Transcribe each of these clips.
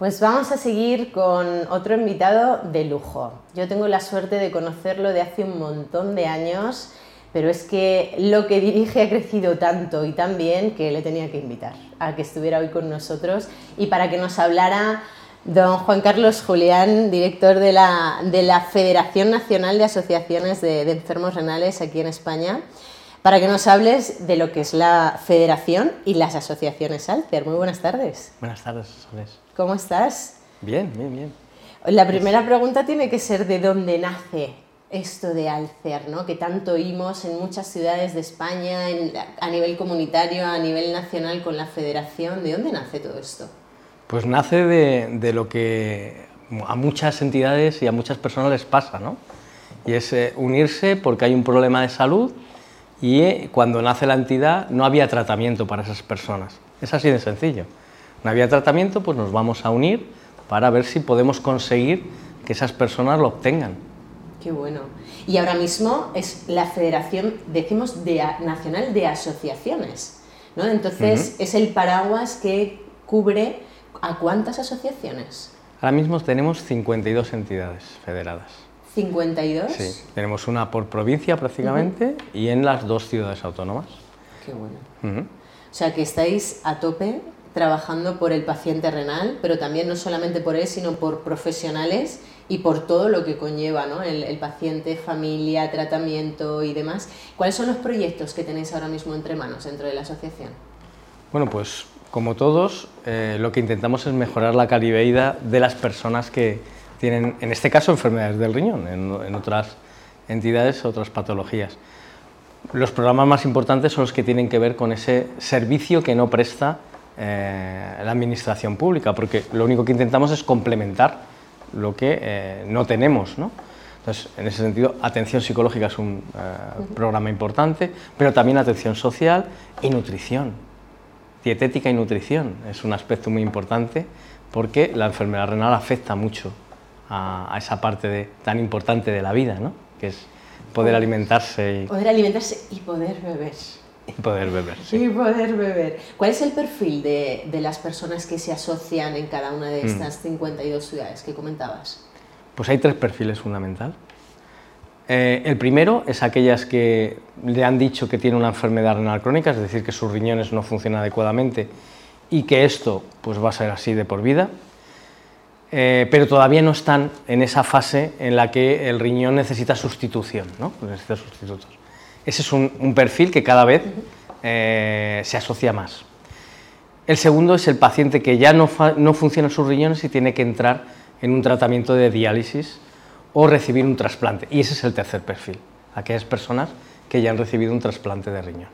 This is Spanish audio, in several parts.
Pues vamos a seguir con otro invitado de lujo. Yo tengo la suerte de conocerlo de hace un montón de años, pero es que lo que dirige ha crecido tanto y tan bien que le tenía que invitar a que estuviera hoy con nosotros y para que nos hablara don Juan Carlos Julián, director de la, de la Federación Nacional de Asociaciones de, de Enfermos Renales aquí en España para que nos hables de lo que es la Federación y las asociaciones Alcer. Muy buenas tardes. Buenas tardes, Soles. ¿Cómo estás? Bien, bien, bien. La primera pregunta tiene que ser de dónde nace esto de Alcer, ¿no? que tanto oímos en muchas ciudades de España, a nivel comunitario, a nivel nacional con la Federación. ¿De dónde nace todo esto? Pues nace de, de lo que a muchas entidades y a muchas personas les pasa, ¿no? Y es eh, unirse porque hay un problema de salud y eh, cuando nace la entidad no había tratamiento para esas personas. Es así de sencillo. No había tratamiento, pues nos vamos a unir para ver si podemos conseguir que esas personas lo obtengan. Qué bueno. Y ahora mismo es la Federación, decimos, de, Nacional de Asociaciones, ¿no? Entonces es el paraguas que cubre a cuántas asociaciones. Ahora mismo tenemos 52 entidades federadas. 52. Sí, tenemos una por provincia prácticamente y en las dos ciudades autónomas. Qué bueno. O sea que estáis a tope trabajando por el paciente renal, pero también no solamente por él, sino por profesionales y por todo lo que conlleva ¿no? el, paciente, familia, tratamiento y demás. ¿Cuáles son los proyectos que tenéis ahora mismo entre manos dentro de la asociación? Bueno, pues como todos, eh, lo que intentamos es mejorar la calidad de las personas que, tienen, en este caso, enfermedades del riñón, en, otras entidades, otras patologías. Los programas más importantes son los que tienen que ver con ese servicio que no presta eh, la administración pública, porque lo único que intentamos es complementar lo que eh, no tenemos. ¿no? Entonces, en ese sentido, atención psicológica es un eh, programa importante, pero también atención social y nutrición. Dietética y nutrición es un aspecto muy importante porque la enfermedad renal afecta mucho a, esa parte tan importante de la vida, ¿no? que es poder alimentarse. Y... Poder alimentarse y poder beber. Y poder beber, sí. Y poder beber. ¿Cuál es el perfil de, de las personas que se asocian en cada una de mm. estas 52 ciudades que comentabas? Pues hay tres perfiles fundamentales. Eh, el primero es aquellas que le han dicho que tiene una enfermedad renal crónica, es decir, que sus riñones no funcionan adecuadamente y que esto pues, va a ser así de por vida. Eh, pero todavía no están en esa fase en la que el riñón necesita sustitución, ¿no? necesita sustitutos. Ese es un, perfil que cada vez eh, se asocia más. El segundo es el paciente que ya no, no funcionan sus riñones y tiene que entrar en un tratamiento de diálisis o recibir un trasplante. Y ese es el tercer perfil, aquellas personas que ya han recibido un trasplante de riñón.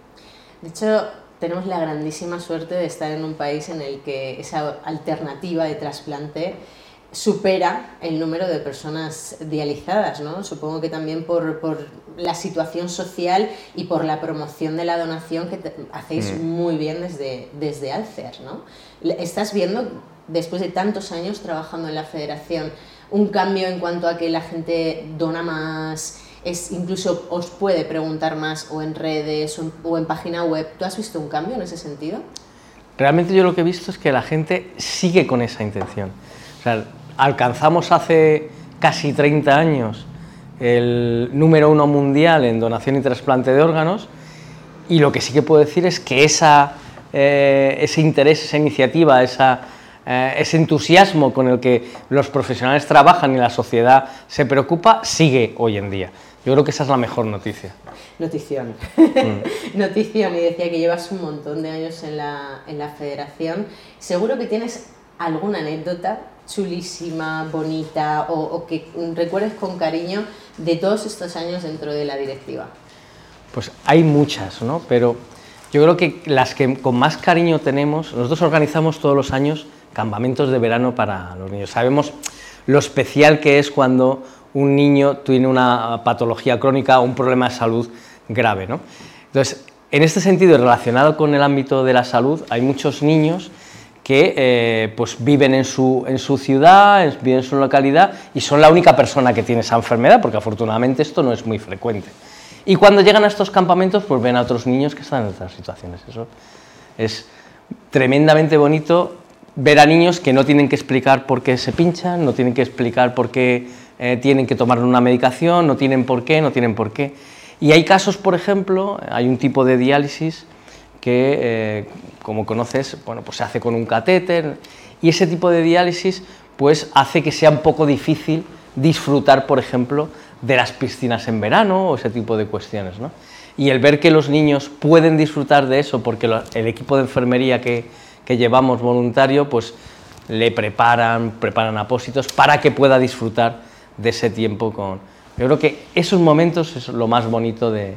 De hecho, tenemos la grandísima suerte de estar en un país en el que esa alternativa de trasplante supera el número de personas dializadas, ¿no? Supongo que también por, por la situación social y por la promoción de la donación que hacéis mm. muy bien desde, desde Alcer, ¿no? ¿Estás viendo, después de tantos años trabajando en la federación, un cambio en cuanto a que la gente dona más, es, incluso os puede preguntar más o en redes o en, o en página web? ¿Tú has visto un cambio en ese sentido? Realmente yo lo que he visto es que la gente sigue con esa intención. O sea, alcanzamos hace casi 30 años el número uno mundial en donación y trasplante de órganos y lo que sí que puedo decir es que esa, eh, ese interés, esa iniciativa, esa, eh, ese entusiasmo con el que los profesionales trabajan y la sociedad se preocupa sigue hoy en día. Yo creo que esa es la mejor noticia. Notición. Mm. Notición, y decía que llevas un montón de años en la, en la federación. Seguro que tienes alguna anécdota chulísima, bonita o, que recuerdes con cariño de todos estos años dentro de la directiva? Pues hay muchas, ¿no? Pero yo creo que las que con más cariño tenemos, nosotros organizamos todos los años campamentos de verano para los niños. Sabemos lo especial que es cuando un niño tiene una patología crónica o un problema de salud grave, ¿no? Entonces, en este sentido, relacionado con el ámbito de la salud, hay muchos niños que eh, pues viven en su, en su ciudad, viven en su localidad y son la única persona que tiene esa enfermedad, porque afortunadamente esto no es muy frecuente. Y cuando llegan a estos campamentos, pues ven a otros niños que están en otras situaciones. Eso es tremendamente bonito ver a niños que no tienen que explicar por qué se pinchan, no tienen que explicar por qué eh, tienen que tomar una medicación, no tienen por qué, no tienen por qué. Y hay casos, por ejemplo, hay un tipo de diálisis que, eh, como conoces, bueno, pues se hace con un catéter y ese tipo de diálisis pues hace que sea un poco difícil disfrutar, por ejemplo, de las piscinas en verano o ese tipo de cuestiones. ¿no? Y el ver que los niños pueden disfrutar de eso porque el equipo de enfermería que, que llevamos voluntario, pues le preparan, preparan apósitos para que pueda disfrutar de ese tiempo con... Yo creo que esos momentos es lo más bonito de...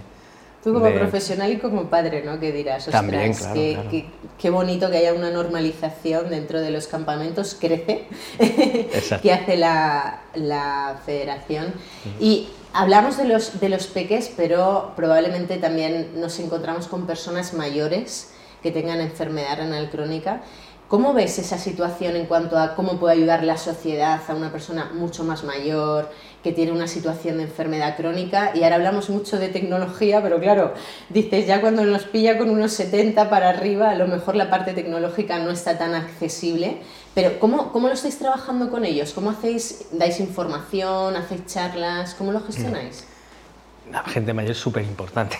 Tú como profesional y como padre, ¿no? ¿Qué dirás? Ostras, También, claro, qué, Qué, bonito que haya una normalización dentro de los campamentos, crece, que hace la, la federación. Y hablamos de los, de los peques, pero probablemente también nos encontramos con personas mayores que tengan enfermedad renal crónica. ¿Cómo ves esa situación en cuanto a cómo puede ayudar la sociedad a una persona mucho más mayor que tiene una situación de enfermedad crónica? Y ahora hablamos mucho de tecnología, pero claro, dices ya cuando nos pilla con unos 70 para arriba, a lo mejor la parte tecnológica no está tan accesible. Pero ¿cómo, cómo lo estáis trabajando con ellos? ¿Cómo hacéis, dais información, hacéis charlas? ¿Cómo lo gestionáis? La gente mayor es súper importante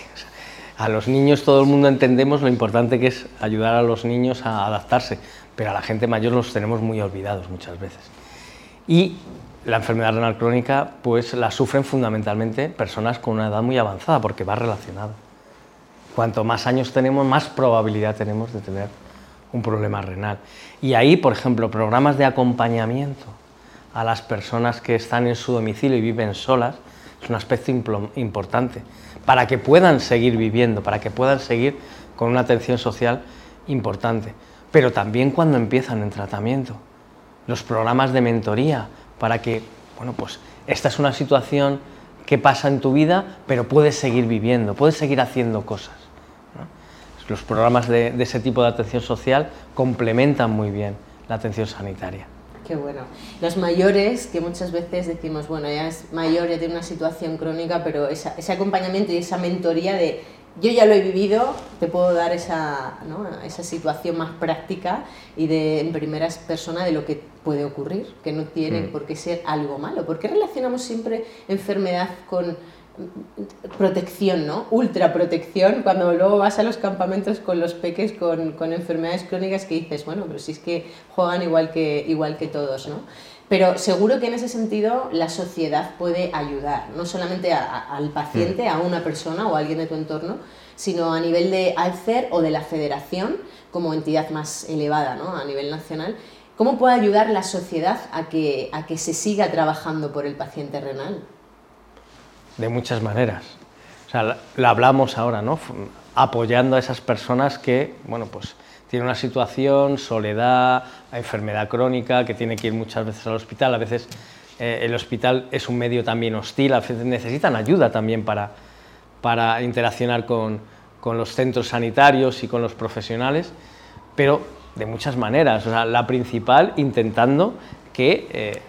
a los niños todo el mundo entendemos lo importante que es ayudar a los niños a adaptarse, pero a la gente mayor los tenemos muy olvidados muchas veces. Y la enfermedad renal crónica pues la sufren fundamentalmente personas con una edad muy avanzada porque va relacionado. Cuanto más años tenemos, más probabilidad tenemos de tener un problema renal. Y ahí, por ejemplo, programas de acompañamiento a las personas que están en su domicilio y viven solas es un aspecto importante para que puedan seguir viviendo, para que puedan seguir con una atención social importante. Pero también cuando empiezan en tratamiento, los programas de mentoría, para que, bueno, pues esta es una situación que pasa en tu vida, pero puedes seguir viviendo, puedes seguir haciendo cosas. Los programas de, de ese tipo de atención social complementan muy bien la atención sanitaria. Qué bueno. Los mayores, que muchas veces decimos, bueno, ya es mayor, ya tiene una situación crónica, pero ese acompañamiento y esa mentoría de yo ya lo he vivido, te puedo dar esa, ¿no? esa situación más práctica y de en primera persona de lo que puede ocurrir, que no tiene mm. por qué ser algo malo. ¿Por qué relacionamos siempre enfermedad con protección, ¿no? Ultra protección, cuando luego vas a los campamentos con los peques con, con, enfermedades crónicas que dices, bueno, pero si es que juegan igual que, igual que todos, ¿no? Pero seguro que en ese sentido la sociedad puede ayudar, no solamente al paciente, a una persona o a alguien de tu entorno, sino a nivel de Alcer o de la federación como entidad más elevada, ¿no? A nivel nacional. ¿Cómo puede ayudar la sociedad a que, a que se siga trabajando por el paciente renal? De muchas maneras. O sea, la, hablamos ahora, ¿no? Apoyando a esas personas que, bueno, pues tienen una situación, soledad, enfermedad crónica, que tiene que ir muchas veces al hospital. A veces eh, el hospital es un medio también hostil, a veces necesitan ayuda también para, para interaccionar con, con los centros sanitarios y con los profesionales, pero de muchas maneras. O sea, la principal intentando que eh,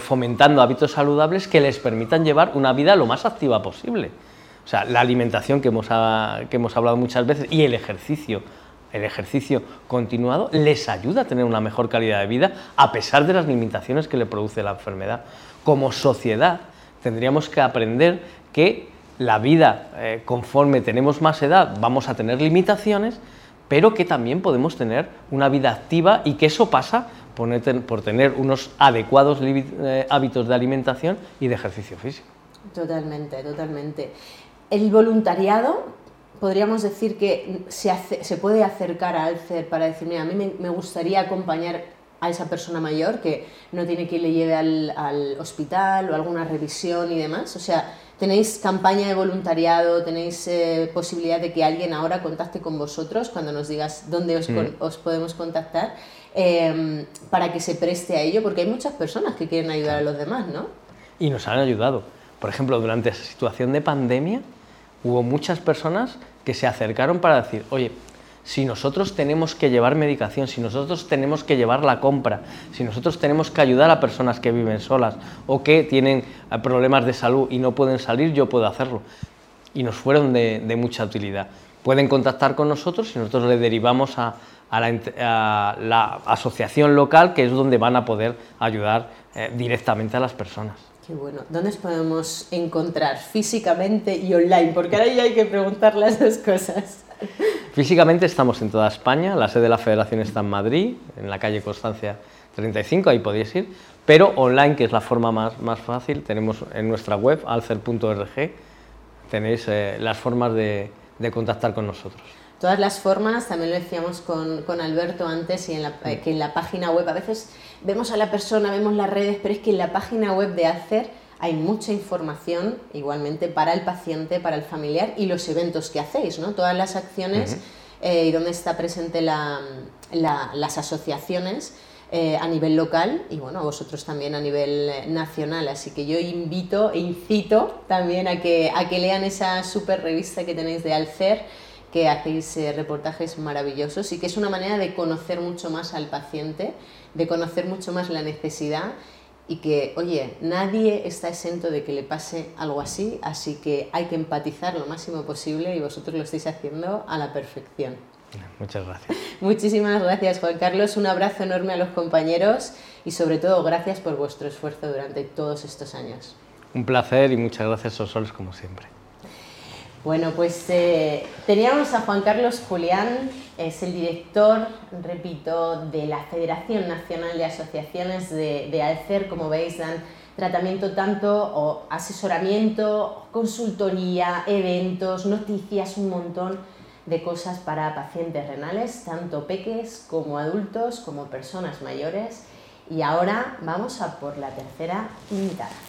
fomentando hábitos saludables que les permitan llevar una vida lo más activa posible. O sea, la alimentación que hemos, que hemos hablado muchas veces y el ejercicio, el ejercicio continuado les ayuda a tener una mejor calidad de vida a pesar de las limitaciones que le produce la enfermedad. Como sociedad tendríamos que aprender que la vida, eh, conforme tenemos más edad, vamos a tener limitaciones, pero que también podemos tener una vida activa y que eso pasa por, tener unos adecuados eh, hábitos de alimentación y de ejercicio físico. Totalmente, totalmente. El voluntariado, podríamos decir que se, se puede acercar a Alcer para decir, mira, a mí me, gustaría acompañar a esa persona mayor que no tiene que le lleve al, al, hospital o alguna revisión y demás. O sea, tenéis campaña de voluntariado, tenéis eh, posibilidad de que alguien ahora contacte con vosotros cuando nos digas dónde os, mm. os podemos contactar. Em, para que se preste a ello, porque hay muchas personas que quieren ayudar a los demás, ¿no? Y nos han ayudado. Por ejemplo, durante esa situación de pandemia hubo muchas personas que se acercaron para decir, oye, si nosotros tenemos que llevar medicación, si nosotros tenemos que llevar la compra, si nosotros tenemos que ayudar a personas que viven solas o que tienen eh, problemas de salud y no pueden salir, yo puedo hacerlo. Y nos fueron de, de mucha utilidad. Pueden contactar con nosotros y nosotros le derivamos a, a la, asociación local, que es donde van a poder ayudar eh, directamente a las personas. Qué bueno. ¿Dónde nos podemos encontrar físicamente y online? Porque ahora ya hay que preguntar las dos cosas. Físicamente estamos en toda España, la sede de la federación está en Madrid, en la calle Constancia 35, ahí podéis ir, pero online, que es la forma más, más fácil, tenemos en nuestra web, alcer.org, tenéis eh, las formas de, de contactar con nosotros todas las formas, también lo decíamos con, con Alberto antes, y en la, eh, que en la página web a veces vemos a la persona, vemos las redes, pero es que en la página web de Alcer hay mucha información igualmente para el paciente, para el familiar y los eventos que hacéis, ¿no? Todas las acciones eh, y donde está presente la, las asociaciones. Eh, a nivel local y bueno, vosotros también a nivel nacional. Así que yo invito e incito también a que, a que lean esa super revista que tenéis de Alcer que hacéis eh, reportajes maravillosos y que es una manera de conocer mucho más al paciente, de conocer mucho más la necesidad y que, oye, nadie está exento de que le pase algo así, así que hay que empatizar lo máximo posible y vosotros lo estáis haciendo a la perfección. Muchas gracias. Muchísimas gracias, Juan Carlos. Un abrazo enorme a los compañeros y sobre todo gracias por vuestro esfuerzo durante todos estos años. Un placer y muchas gracias, Sosoles, como siempre. Bueno, pues eh, teníamos a Juan Carlos Julián, es el director, repito, de la Federación Nacional de Asociaciones de, de Alcer. Como veis, dan tratamiento tanto o asesoramiento, consultoría, eventos, noticias, un montón de cosas para pacientes renales, tanto peques como adultos, como personas mayores. Y ahora vamos a por la tercera invitada.